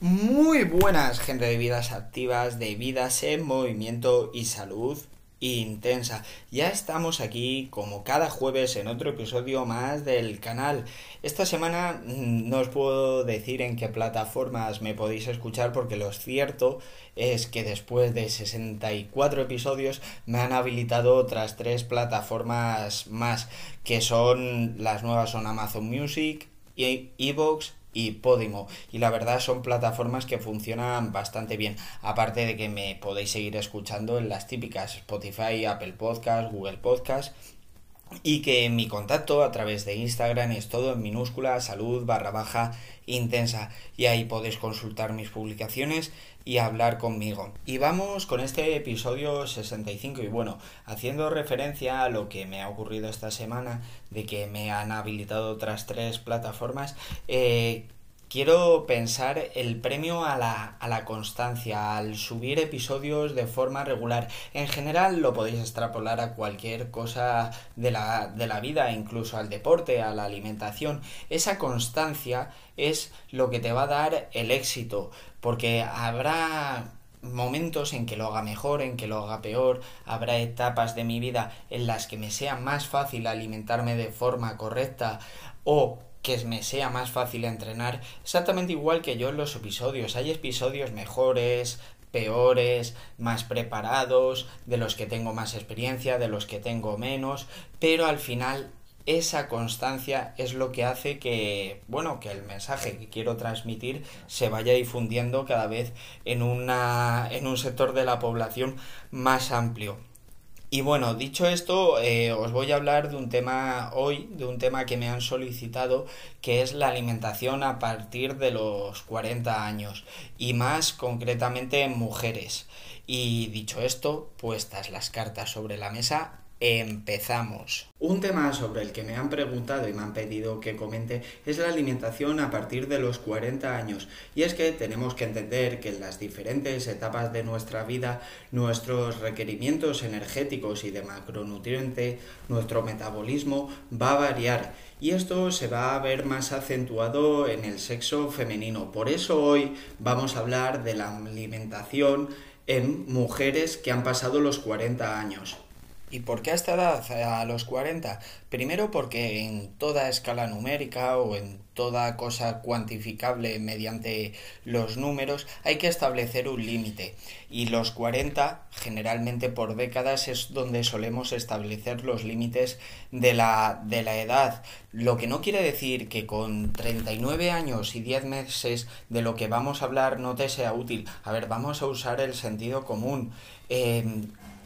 Muy buenas, gente de vidas activas, de vidas en movimiento y salud intensa. Ya estamos aquí como cada jueves en otro episodio más del canal. Esta semana mm, no os puedo decir en qué plataformas me podéis escuchar porque lo cierto es que después de 64 episodios me han habilitado otras tres plataformas más que son las nuevas son Amazon Music, Evox y Podimo. Y la verdad son plataformas que funcionan bastante bien. Aparte de que me podéis seguir escuchando en las típicas Spotify, Apple Podcast, Google Podcast. Y que mi contacto a través de Instagram es todo en minúscula, salud barra baja intensa. Y ahí podéis consultar mis publicaciones y hablar conmigo. Y vamos con este episodio 65 y bueno, haciendo referencia a lo que me ha ocurrido esta semana, de que me han habilitado otras tres plataformas, eh, quiero pensar el premio a la, a la, constancia, al subir episodios de forma regular. En general lo podéis extrapolar a cualquier cosa de la, de la vida, incluso al deporte, a la alimentación. Esa constancia es lo que te va a dar el éxito, porque habrá momentos en que lo haga mejor, en que lo haga peor, habrá etapas de mi vida en las que me sea más fácil alimentarme de forma correcta o que me sea más fácil entrenar, exactamente igual que yo en los episodios. Hay episodios mejores, peores, más preparados, de los que tengo más experiencia, de los que tengo menos, pero al final esa constancia es lo que hace que, bueno, que el mensaje que quiero transmitir se vaya difundiendo cada vez en una en un sector de la población más amplio. Y bueno, dicho esto, eh, os voy a hablar de un tema hoy, de un tema que me han solicitado, que es la alimentación a partir de los 40 años, y más concretamente en mujeres. Y dicho esto, puestas las cartas sobre la mesa, Empezamos. Un tema sobre el que me han preguntado y me han pedido que comente es la alimentación a partir de los 40 años. Y es que tenemos que entender que en las diferentes etapas de nuestra vida nuestros requerimientos energéticos y de macronutriente, nuestro metabolismo va a variar. Y esto se va a ver más acentuado en el sexo femenino. Por eso hoy vamos a hablar de la alimentación en mujeres que han pasado los 40 años. ¿Y por qué a esta edad, a los 40? Primero porque en toda escala numérica o en toda cosa cuantificable mediante los números hay que establecer un límite. Y los 40, generalmente por décadas, es donde solemos establecer los límites de la, de la edad. Lo que no quiere decir que con 39 años y 10 meses de lo que vamos a hablar no te sea útil. A ver, vamos a usar el sentido común. Eh,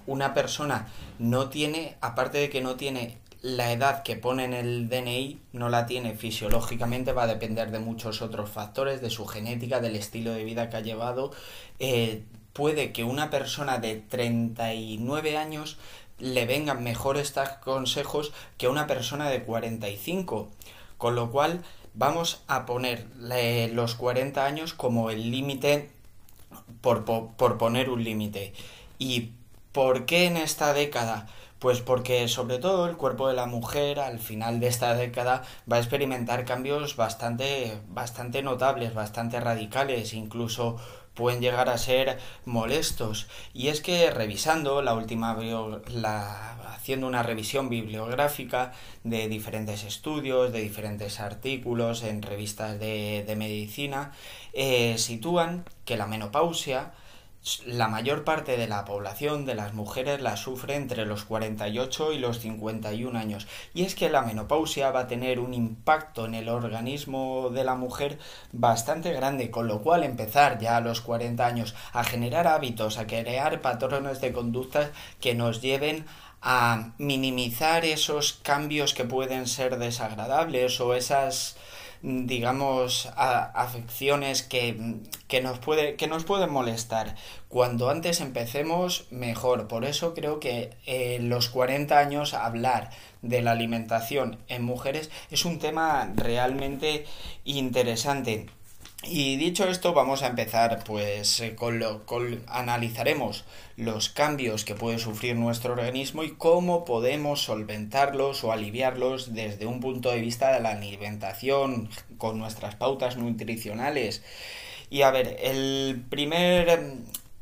una persona no tiene, aparte de que no tiene la edad que pone en el DNI, no la tiene fisiológicamente, va a depender de muchos otros factores, de su genética, del estilo de vida que ha llevado. Eh, puede que una persona de 39 años le vengan mejor estos consejos que una persona de 45. Con lo cual vamos a poner los 40 años como el límite por, por, poner un límite. Y ¿Por qué en esta década? Pues porque sobre todo el cuerpo de la mujer al final de esta década va a experimentar cambios bastante, bastante notables, bastante radicales, incluso pueden llegar a ser molestos. Y es que revisando la última la, haciendo una revisión bibliográfica de diferentes estudios, de diferentes artículos en revistas de, de medicina, eh, sitúan que la menopausia la mayor parte de la población de las mujeres la sufre entre los 48 y los 51 años. Y es que la menopausia va a tener un impacto en el organismo de la mujer bastante grande, con lo cual empezar ya a los 40 años a generar hábitos, a crear patrones de conductas que nos lleven a minimizar esos cambios que pueden ser desagradables o esas digamos, afecciones que, que, nos puede, que nos pueden molestar. Cuando antes empecemos, mejor. Por eso creo que en los 40 años hablar de la alimentación en mujeres es un tema realmente interesante. Y dicho esto, vamos a empezar pues eh, con lo con, analizaremos los cambios que puede sufrir nuestro organismo y cómo podemos solventarlos o aliviarlos desde un punto de vista de la alimentación con nuestras pautas nutricionales. Y a ver, el primer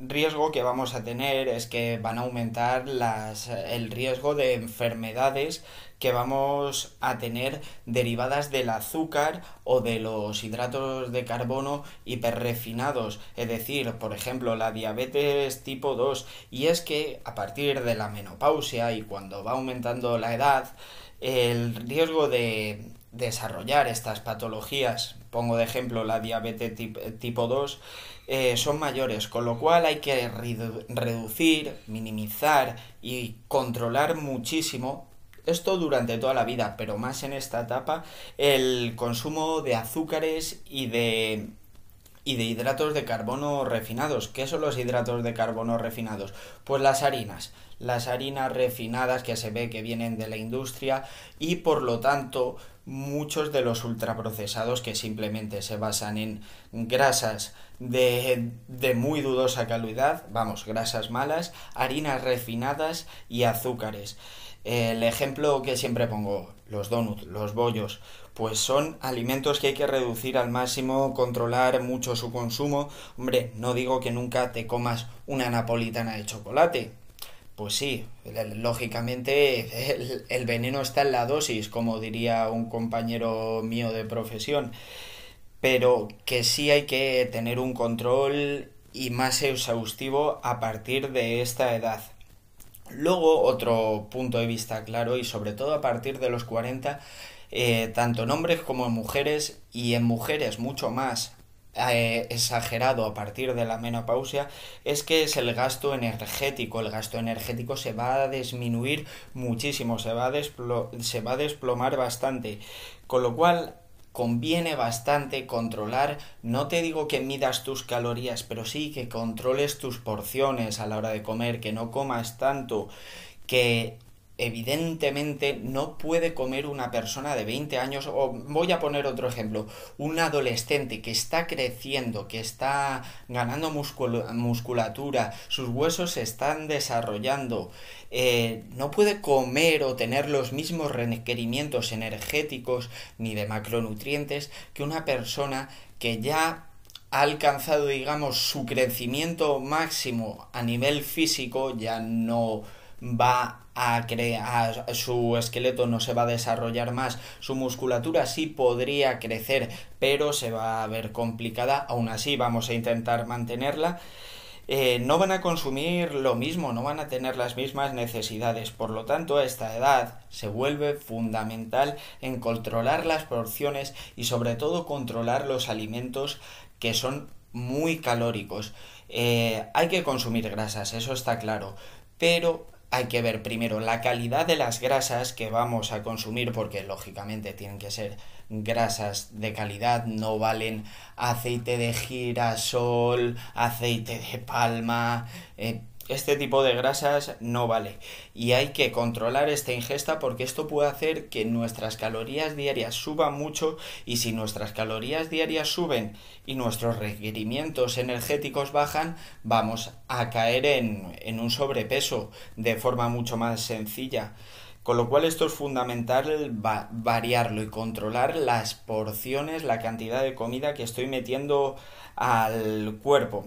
riesgo que vamos a tener es que van a aumentar las, el riesgo de enfermedades que vamos a tener derivadas del azúcar o de los hidratos de carbono hiperrefinados, es decir, por ejemplo, la diabetes tipo 2. Y es que a partir de la menopausia y cuando va aumentando la edad, el riesgo de desarrollar estas patologías, pongo de ejemplo la diabetes tipo 2, eh, son mayores, con lo cual hay que reducir, minimizar y controlar muchísimo esto durante toda la vida, pero más en esta etapa, el consumo de azúcares y de y de hidratos de carbono refinados. ¿Qué son los hidratos de carbono refinados? Pues las harinas, las harinas refinadas que se ve que vienen de la industria y por lo tanto muchos de los ultraprocesados que simplemente se basan en grasas de, de, muy dudosa calidad, vamos, grasas malas, harinas refinadas y azúcares. El ejemplo que siempre pongo, los donuts, los bollos, pues son alimentos que hay que reducir al máximo, controlar mucho su consumo. Hombre, no digo que nunca te comas una napolitana de chocolate, pues sí, lógicamente el, veneno está en la dosis, como diría un compañero mío de profesión, pero que sí hay que tener un control y más exhaustivo a partir de esta edad. Luego, otro punto de vista claro, y sobre todo a partir de los 40, eh, tanto en hombres como en mujeres, y en mujeres mucho más eh, exagerado a partir de la menopausia es que es el gasto energético. El gasto energético se va a disminuir muchísimo, se va a, se va a desplomar bastante. Con lo cual conviene bastante controlar, no te digo que midas tus calorías, pero sí que controles tus porciones a la hora de comer, que no comas tanto, que evidentemente no puede comer una persona de 20 años, o voy a poner otro ejemplo, un adolescente que está creciendo, que está ganando musculatura, sus huesos se están desarrollando, eh, no puede comer o tener los mismos requerimientos energéticos ni de macronutrientes que una persona que ya ha alcanzado, digamos, su crecimiento máximo a nivel físico, ya no va a crear su esqueleto no se va a desarrollar más, su musculatura sí podría crecer, pero se va a ver complicada, aún así vamos a intentar mantenerla. Eh, no van a consumir lo mismo, no van a tener las mismas necesidades. Por lo tanto, a esta edad se vuelve fundamental en controlar las porciones y sobre todo controlar los alimentos que son muy calóricos. Eh, hay que consumir grasas, eso está claro, pero hay que ver primero la calidad de las grasas que vamos a consumir porque lógicamente tienen que ser grasas de calidad, no valen aceite de girasol, aceite de palma, eh, este tipo de grasas no vale y hay que controlar esta ingesta porque esto puede hacer que nuestras calorías diarias suban mucho y si nuestras calorías diarias suben y nuestros requerimientos energéticos bajan vamos a caer en, en un sobrepeso de forma mucho más sencilla. Con lo cual esto es fundamental variarlo y controlar las porciones, la cantidad de comida que estoy metiendo al cuerpo.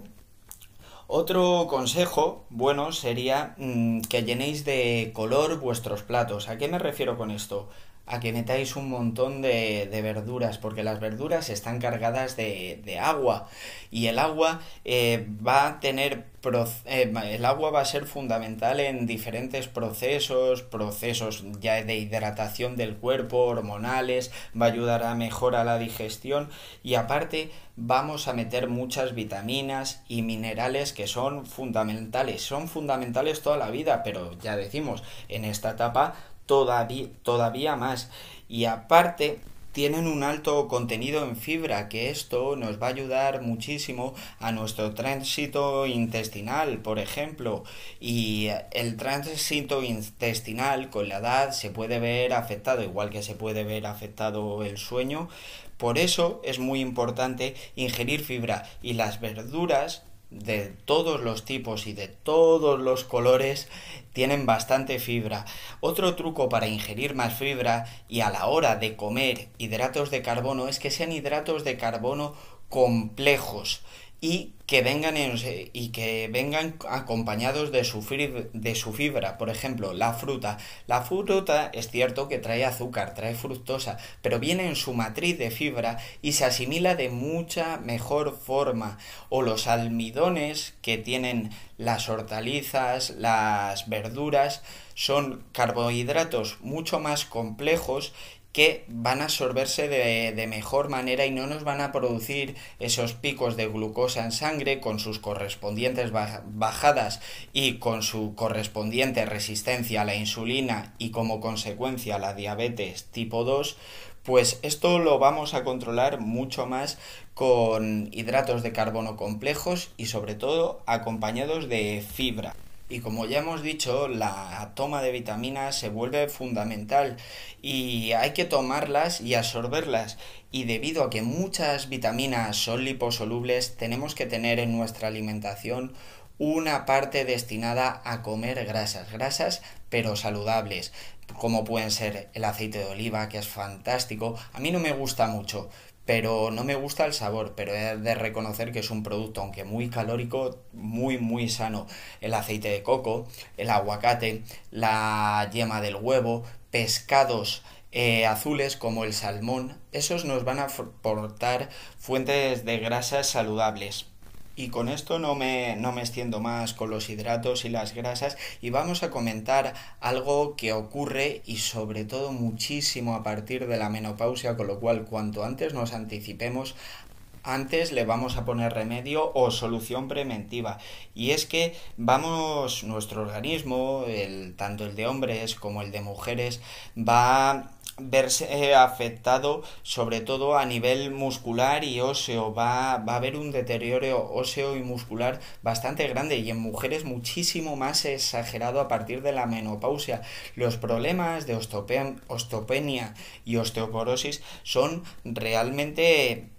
Otro consejo bueno sería mm, que llenéis de color vuestros platos. ¿A qué me refiero con esto? A que metáis un montón de, de, verduras, porque las verduras están cargadas de, de agua y el agua eh, va a tener eh, el agua va a ser fundamental en diferentes procesos, procesos ya de hidratación del cuerpo, hormonales, va a ayudar a mejorar la digestión y aparte vamos a meter muchas vitaminas y minerales que son fundamentales, son fundamentales toda la vida, pero ya decimos, en esta etapa todavía, todavía más. Y aparte, tienen un alto contenido en fibra, que esto nos va a ayudar muchísimo a nuestro tránsito intestinal, por ejemplo. Y el tránsito intestinal con la edad se puede ver afectado, igual que se puede ver afectado el sueño. Por eso es muy importante ingerir fibra y las verduras de todos los tipos y de todos los colores tienen bastante fibra. Otro truco para ingerir más fibra y a la hora de comer hidratos de carbono es que sean hidratos de carbono complejos y que vengan y que vengan acompañados de su, de su fibra. Por ejemplo, la fruta. La fruta es cierto que trae azúcar, trae fructosa, pero viene en su matriz de fibra y se asimila de mucha mejor forma. O los almidones que tienen las hortalizas, las verduras, son carbohidratos mucho más complejos que van a absorberse de, mejor manera y no nos van a producir esos picos de glucosa en sangre con sus correspondientes bajadas y con su correspondiente resistencia a la insulina y como consecuencia la diabetes tipo 2, pues esto lo vamos a controlar mucho más con hidratos de carbono complejos y sobre todo acompañados de fibra. Y como ya hemos dicho, la toma de vitaminas se vuelve fundamental y hay que tomarlas y absorberlas. Y debido a que muchas vitaminas son liposolubles, tenemos que tener en nuestra alimentación una parte destinada a comer grasas, grasas pero saludables, como pueden ser el aceite de oliva, que es fantástico. A mí no me gusta mucho, pero no me gusta el sabor, pero he de reconocer que es un producto, aunque muy calórico, muy, muy sano. El aceite de coco, el aguacate, la yema del huevo, pescados eh, azules como el salmón, esos nos van a aportar fuentes de grasas saludables. Y con esto no me, no me extiendo más con los hidratos y las grasas y vamos a comentar algo que ocurre y sobre todo muchísimo a partir de la menopausia, con lo cual cuanto antes nos anticipemos antes le vamos a poner remedio o solución preventiva. Y es que vamos, nuestro organismo, el, tanto el de hombres como el de mujeres, va verse eh, afectado sobre todo a nivel muscular y óseo. Va, va, a haber un deterioro óseo y muscular bastante grande y en mujeres muchísimo más exagerado a partir de la menopausia. Los problemas de osteopenia y osteoporosis son realmente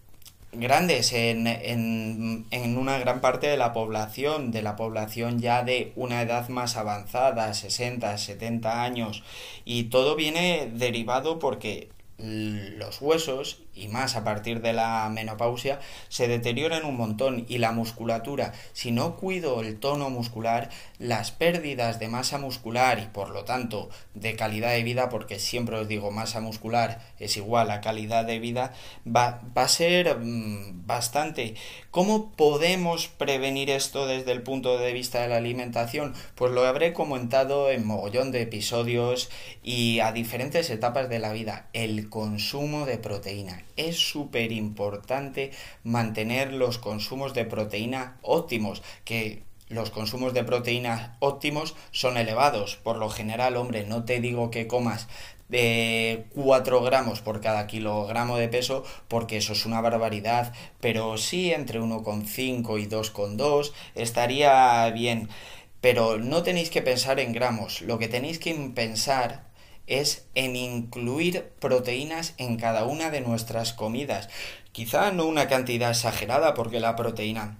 grandes en, en, en, una gran parte de la población, de la población ya de una edad más avanzada, 60, 70 años, y todo viene derivado porque los huesos y más a partir de la menopausia se deterioran un montón y la musculatura si no cuido el tono muscular las pérdidas de masa muscular y por lo tanto de calidad de vida porque siempre os digo masa muscular es igual a calidad de vida va, va a ser mm, bastante ¿cómo podemos prevenir esto desde el punto de vista de la alimentación? pues lo habré comentado en mogollón de episodios y a diferentes etapas de la vida el consumo de proteína es súper importante mantener los consumos de proteína óptimos, que los consumos de proteína óptimos son elevados. Por lo general, hombre, no te digo que comas de 4 gramos por cada kilogramo de peso, porque eso es una barbaridad, pero sí entre 1,5 y 2,2 estaría bien. Pero no tenéis que pensar en gramos, lo que tenéis que pensar es en incluir proteínas en cada una de nuestras comidas. Quizá no una cantidad exagerada porque la proteína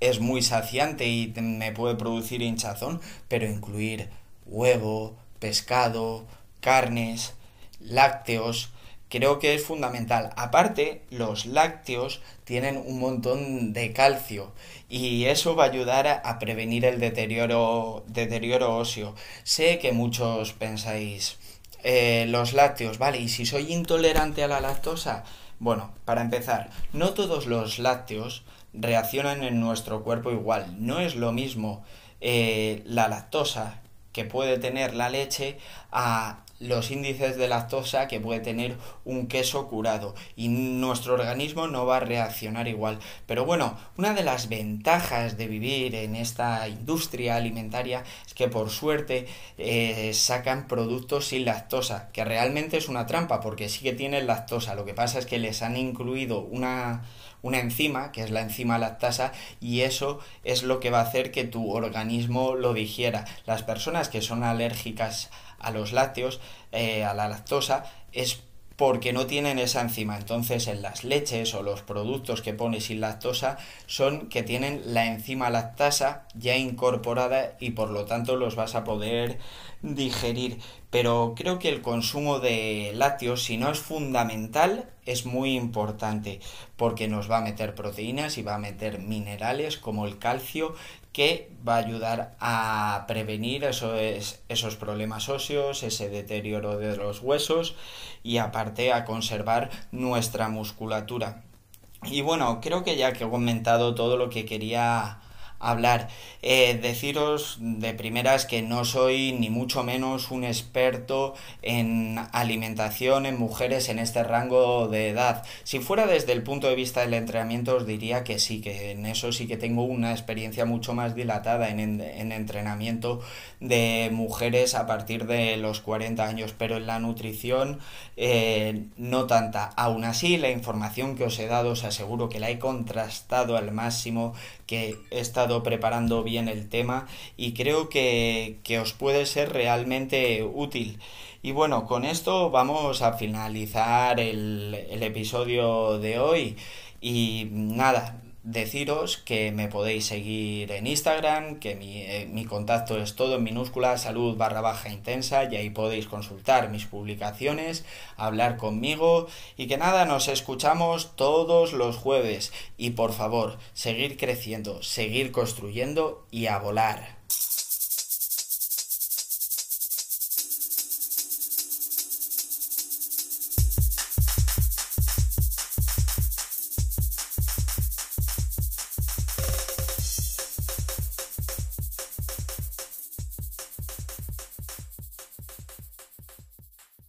es muy saciante y me puede producir hinchazón, pero incluir huevo, pescado, carnes, lácteos, creo que es fundamental. Aparte, los lácteos tienen un montón de calcio y eso va a ayudar a, prevenir el deterioro, deterioro óseo. Sé que muchos pensáis, eh, los lácteos, ¿vale? ¿Y si soy intolerante a la lactosa? Bueno, para empezar, no todos los lácteos reaccionan en nuestro cuerpo igual. No es lo mismo eh, la lactosa que puede tener la leche a los índices de lactosa que puede tener un queso curado y nuestro organismo no va a reaccionar igual. Pero bueno, una de las ventajas de vivir en esta industria alimentaria es que por suerte eh, sacan productos sin lactosa, que realmente es una trampa porque sí que tienen lactosa. Lo que pasa es que les han incluido una una enzima, que es la enzima lactasa, y eso es lo que va a hacer que tu organismo lo digiera. Las personas que son alérgicas a los lácteos, eh, a la lactosa, es porque no tienen esa enzima. Entonces, en las leches o los productos que pones sin lactosa son que tienen la enzima lactasa ya incorporada y por lo tanto los vas a poder digerir. Pero creo que el consumo de lácteos, si no es fundamental, es muy importante porque nos va a meter proteínas y va a meter minerales como el calcio que va a ayudar a prevenir esos, esos problemas óseos, ese deterioro de los huesos y aparte a conservar nuestra musculatura. Y bueno, creo que ya que he comentado todo lo que quería hablar. Eh, deciros de primeras que no soy ni mucho menos un experto en alimentación en mujeres en este rango de edad. Si fuera desde el punto de vista del entrenamiento os diría que sí, que en eso sí que tengo una experiencia mucho más dilatada en, en entrenamiento de mujeres a partir de los 40 años, pero en la nutrición eh, no tanta. Aún así, la información que os he dado os aseguro que la he contrastado al máximo, que he estado preparando bien el tema y creo que, que os puede ser realmente útil. Y bueno, con esto vamos a finalizar el, el episodio de hoy. Y nada, deciros que me podéis seguir en Instagram, que eh, mi, contacto es todo en minúscula, salud barra baja intensa, y ahí podéis consultar mis publicaciones, hablar conmigo y que nada, nos escuchamos todos los jueves y por favor, seguir creciendo, seguir construyendo y a volar.